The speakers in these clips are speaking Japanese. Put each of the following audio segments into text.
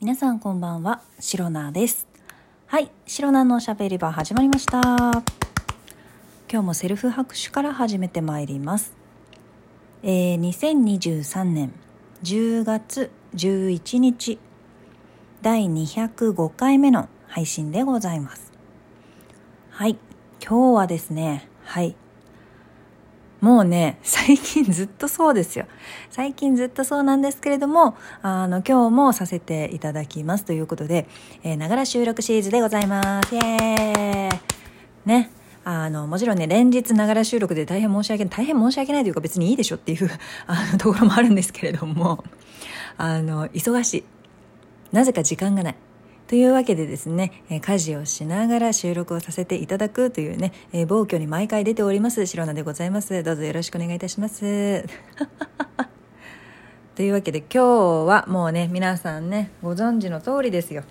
皆さんこんばんは、シロナです。はい、シロナのおしゃべり場始まりました。今日もセルフ拍手から始めてまいります。えー、2023年10月11日、第205回目の配信でございます。はい、今日はですね、はい、もうね、最近ずっとそうですよ。最近ずっとそうなんですけれども、あの、今日もさせていただきますということで、えー、ながら収録シリーズでございます。イエーイね。あの、もちろんね、連日ながら収録で大変申し訳ない、大変申し訳ないというか別にいいでしょっていう、あの、ところもあるんですけれども、あの、忙しい。なぜか時間がない。というわけでですね、え家事をしながら収録をさせていただくというね、え暴挙に毎回出ております、白菜でございます。どうぞよろしくお願いいたします。というわけで今日はもうね、皆さんね、ご存知の通りですよ。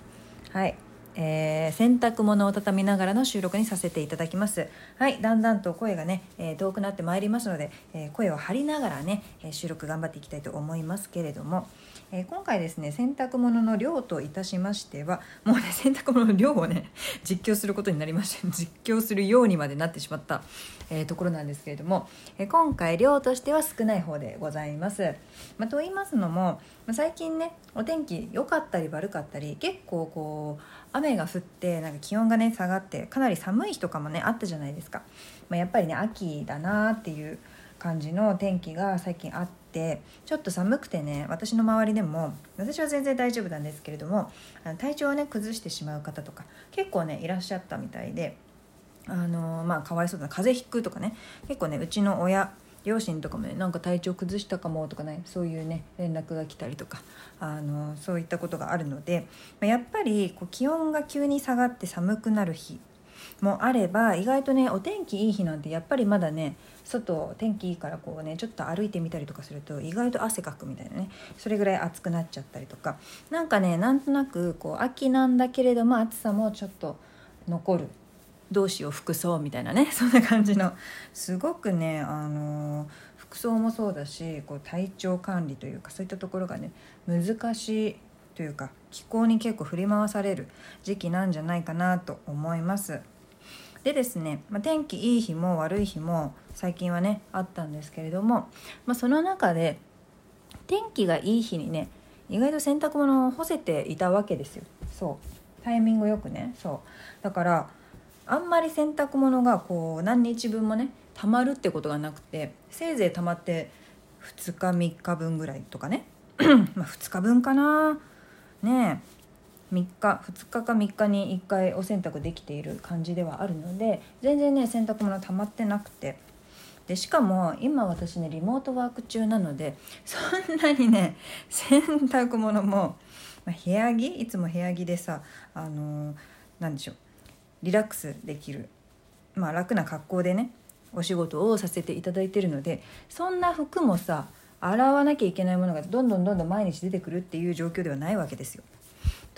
はい。えー、洗濯物を畳みながらの収録にさせていただきますはいだんだんと声がね、えー、遠くなってまいりますので、えー、声を張りながらね収録頑張っていきたいと思いますけれども、え今回ですね洗濯物の量といたしましてはもうね 洗濯物の量をね実況することになりまして 実況するようにまでなってしまった、えところなんですけれども、え今回量としては少ない方でございます、まあ、と言いますのも最近ねお天気良かったり悪かったり結構こう雨が降ってなんか気温がね下がってかなり寒い日とかもねあったじゃないですか、まあ、やっぱりね秋だなっていう感じの天気が最近あってちょっと寒くてね私の周りでも私は全然大丈夫なんですけれどもあの体調をね崩してしまう方とか結構ねいらっしゃったみたいであのまあかわいそうだな風邪ひくとかね結構ねうちの親両親とかもねなんか体調崩したかもとかねそういうね連絡が来たりとかあのそういったことがあるので、まあ、やっぱりこう気温が急に下がって寒くなる日もあれば意外とねお天気いい日なんてやっぱりまだね外天気いいからこうねちょっと歩いてみたりとかすると意外と汗かくみたいなねそれぐらい暑くなっちゃったりとか。なんかねなんとなくこう秋なんだけれども暑さもちょっと残る。どうしよう服装みたいなね そんな感じの。すごくねあのー、服装もそうだしこう体調管理というかそういったところがね難しいというか気候に結構振り回される時期なんじゃないかなと思います。でですね、まあ、天気いい日も悪い日も最近はねあったんですけれども、まあ、その中で天気がいい日にね意外と洗濯物を干せていたわけですよ。そう。タイミングよくね。そう。だからあんまり洗濯物がこう何日分もねたまるってことがなくてせいぜいたまって2日3日分ぐらいとかね。まあ2日分かな。ねえ。3日2日か3日に1回お洗濯できている感じではあるので全然ね洗濯物たまってなくてでしかも今私ねリモートワーク中なのでそんなにね洗濯物も、まあ、部屋着いつも部屋着でさあのー、何でしょうリラックスできる、まあ、楽な格好でねお仕事をさせていただいてるのでそんな服もさ洗わなきゃいけないものがどんどんどんどん毎日出てくるっていう状況ではないわけですよ。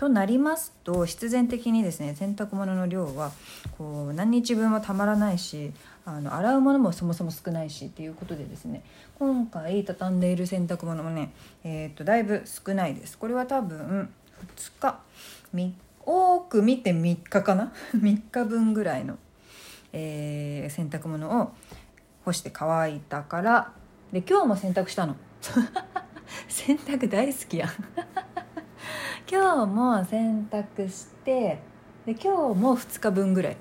となりますと必然的にですね洗濯物の量はこう何日分はたまらないしあの洗うものもそもそも少ないしっていうことでですね今回畳んでいる洗濯物もね、えー、とだいぶ少ないです。これは多分2日3多く見て3日かな？3日分ぐらいの、えー、洗濯物を干して乾いたからで今日も洗濯したの。洗濯大好きやん。今日も洗濯してで今日も2日分ぐらい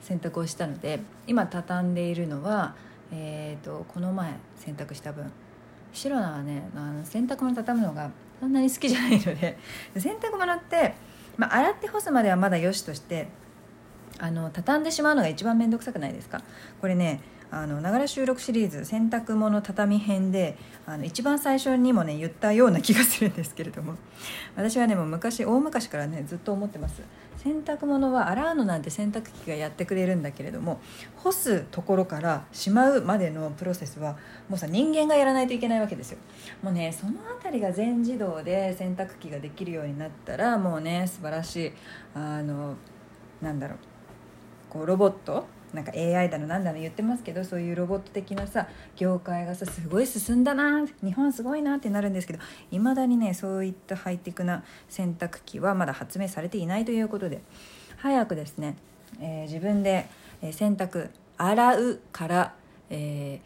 洗濯をしたので今畳んでいるのは、えーと、この前洗濯した分。白菜はねあの洗濯物畳むのがそんなに好きじゃないので 洗濯物って、まあ、洗って干すまではまだよしとしてあの畳んでしまうのが一番面倒くさくないですか？これねあのながら収録シリーズ洗濯物畳編であの一番最初にもね言ったような気がするんですけれども。私はねもう昔大昔からねずっと思ってます。洗濯物は洗うのなんて洗濯機がやってくれるんだけれども干すところからしまうまでのプロセスはもうさ人間がやらないといけないわけですよ。もうねその辺りが全自動で洗濯機ができるようになったらもうね素晴らしいあのなんだろうこうロボットなんか AI だのなんだの言ってますけどそういうロボット的なさ業界がさすごい進んだな日本すごいなってなるんですけどいまだにねそういったハイテクな洗濯機はまだ発明されていないということで早くですね、えー、自分で洗濯洗うから、え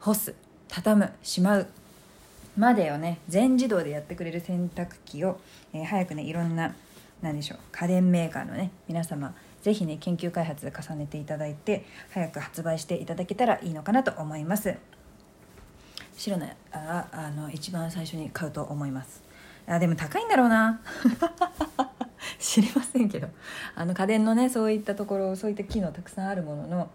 ー、干す畳むしまうまでをね全自動でやってくれる洗濯機を、えー、早くねいろんな何でしょう家電メーカーのね皆様是非ね研究開発重ねていただいて早く発売していただけたらいいのかなと思います。白のああの一番最初に買うと思います。あでも高いんだろうな。知りませんけど。あの家電のねそういったところそういった機能たくさんあるものの、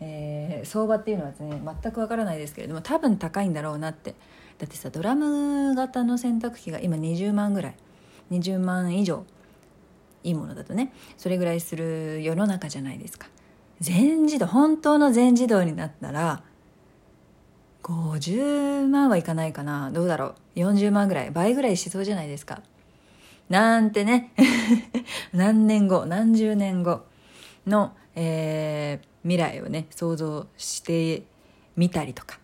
えー、相場っていうのはですね全くわからないですけれども多分高いんだろうなって。だってさドラム型の洗濯機が今20万ぐらい。20万以上。いいものだとね。それぐらいする世の中じゃないですか。全自動本当の全自動になったら50万はいかないかな。どうだろう。40万ぐらい倍ぐらいしそうじゃないですか。なんてね。何年後何十年後の、えー、未来をね想像してみたりとか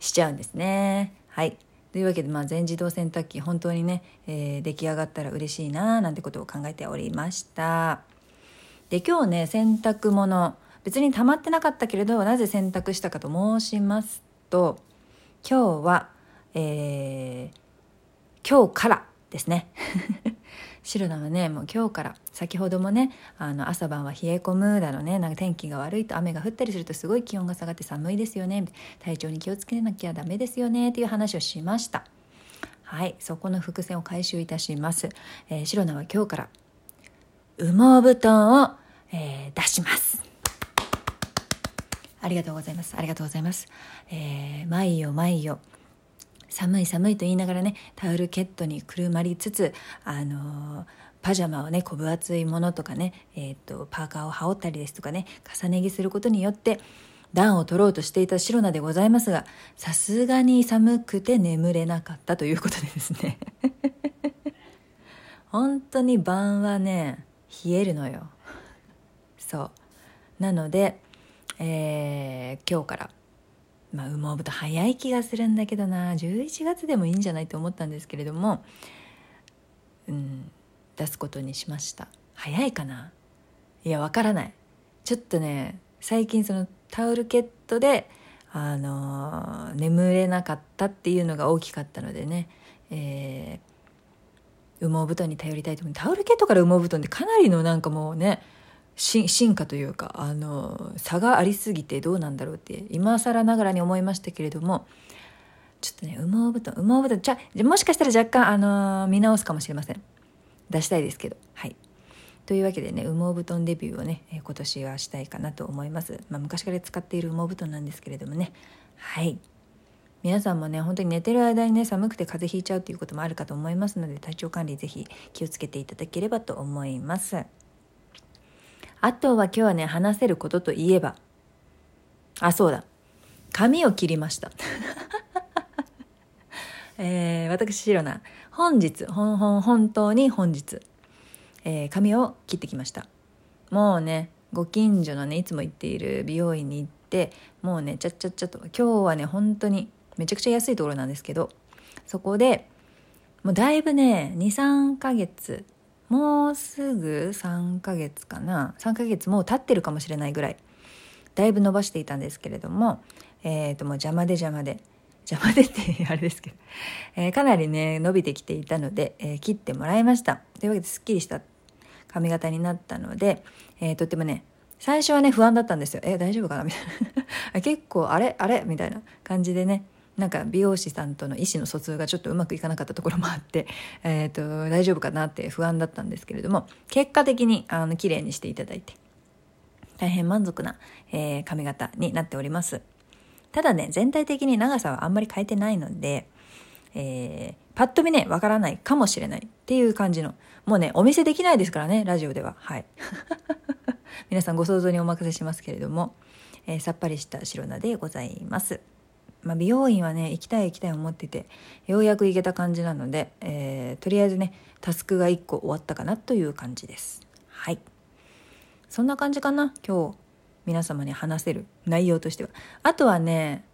しちゃうんですね。はい。というわけで、まあ、全自動洗濯機本当にね、えー、出来上がったら嬉しいななんてことを考えておりました。で今日ね洗濯物別に溜まってなかったけれどなぜ洗濯したかと申しますと今日は、えー、今日からですね。白菜はねもう今日から先ほどもねあの朝晩は冷え込むだのねなんか天気が悪いと雨が降ったりするとすごい気温が下がって寒いですよね体調に気をつけなきゃダメですよねっていう話をしました。はいそこの伏線を回収いたします、えー、白菜は今日から羽毛布団を、えー、出します。ありがとうございます。ありがとうございます、えー、毎夜毎夜寒い寒いと言いながらねタオルケットにくるまりつつあのー、パジャマをねこ分厚いものとかね、えーと、パーカーを羽織ったりですとかね重ね着することによって暖を取ろうとしていた白菜でございますがさすがに寒くて眠れなかったということでですね。本当に晩はね冷えるのよ。そう。なので、えー、今日からまあ、羽毛布団早い気がするんだけどな。11月でもいいんじゃないと思ったんですけれども、うん、出すことにしました。早いかな？いやわからない。ちょっとね最近そのタオルケットであのー、眠れなかったっていうのが大きかったのでね、えー、羽毛布団に頼りたいと思う。タオルケットから羽毛布団ってかなりのなんかもうね進化というかあの差がありすぎてどうなんだろうって今更ながらに思いましたけれどもちょっとね羽毛布団羽毛布団じゃもしかしたら若干あの見直すかもしれません。出したいですけど。はい。というわけでね羽毛布団デビューをね今年はしたいかなと思います、まあ、昔から使っている羽毛布団なんですけれどもね。はい。皆さんもね本当に寝てる間にね寒くて風邪ひいちゃうっていうこともあるかと思いますので体調管理ぜひ気をつけていただければと思います。あとは今日はね、話せることといえば、あ、そうだ。髪を切りました。えー、私、白菜、本日、本本、本当に本日、えー、髪を切ってきました。もうね、ご近所のね、いつも行っている美容院に行って、もうね、ちゃっちゃっちゃと、今日はね、本当に、めちゃくちゃ安いところなんですけど、そこで、もうだいぶね、2、3ヶ月もうすぐ3ヶ月かな。3ヶ月もう経ってるかもしれないぐらい。だいぶ伸ばしていたんですけれども、えー、ともう邪魔で邪魔で。邪魔でってあれですけど、えー、かなりね伸びてきていたので、えー、切ってもらいました。というわけですっきりした。髪型になったので、えー、とってもね最初はね不安だったんですよ。え大丈夫かな？みたいな。結構あれ？あれ？みたいな感じでねなんか美容師さんとの意思の疎通がちょっとうまくいかなかったところもあって、えーと、大丈夫かなって不安だったんですけれども結果的にあの綺麗にしていただいて大変満足な、えー、髪型になっております。ただね全体的に長さはあんまり変えてないので、えー、パッと見ねわからないかもしれないっていう感じのもうねお見せできないですからねラジオでは。はい。皆さんご想像にお任せしますけれども、えー、さっぱりした白菜でございます。まあ、美容院はね行きたい行きたい思っててようやく行けた感じなので、えー、とりあえずねタスクが1個終わったかなという感じです。はい。そんな感じかな今日皆様に話せる内容としては。あとはね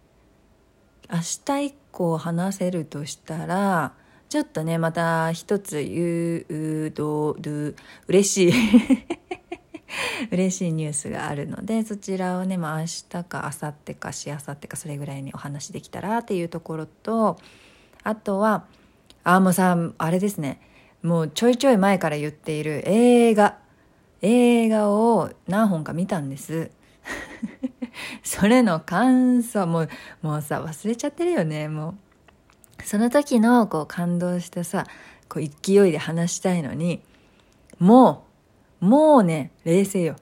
明日以降話せるとしたらちょっとねまた一つ言うどる嬉しい。嬉しいニュースがあるのでそちらをね、まあ、明日か明後日かしあさってかそれぐらいにお話できたらっていうところとあとはあもうさあれですね。もうちょいちょい前から言っている映画。映画を何本か見たんです。それの感想。もうもうさ忘れちゃってるよね。もう。その時のこう感動してさこう勢いで話したいのにもうもうね冷静よ。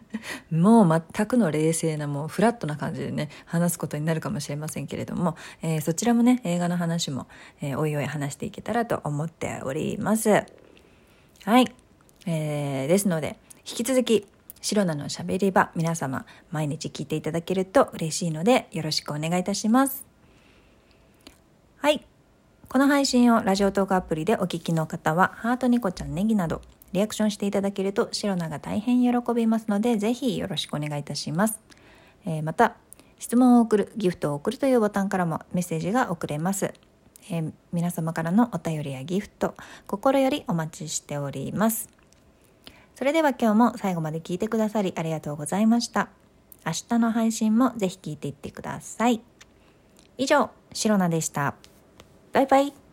もう全くの冷静なもうフラットな感じでね話すことになるかもしれませんけれども、えー、そちらもね映画の話も、えー、おいおい話していけたらと思っております。はい、えー、ですので引き続き白菜のしゃべり場皆様毎日聞いていただけると嬉しいのでよろしくお願いいたします。はい。この配信をラジオトークアプリでお聞きの方はハートニコちゃんネギなどリアクションしていただけると白菜が大変喜びますのでぜひよろしくお願いいたします、えー、また質問を送るギフトを送るというボタンからもメッセージが送れます、えー、皆様からのお便りやギフト心よりお待ちしております。それでは今日も最後まで聞いてくださりありがとうございました。明日の配信もぜひ聞いていってください。以上シロナでした。バイバイ。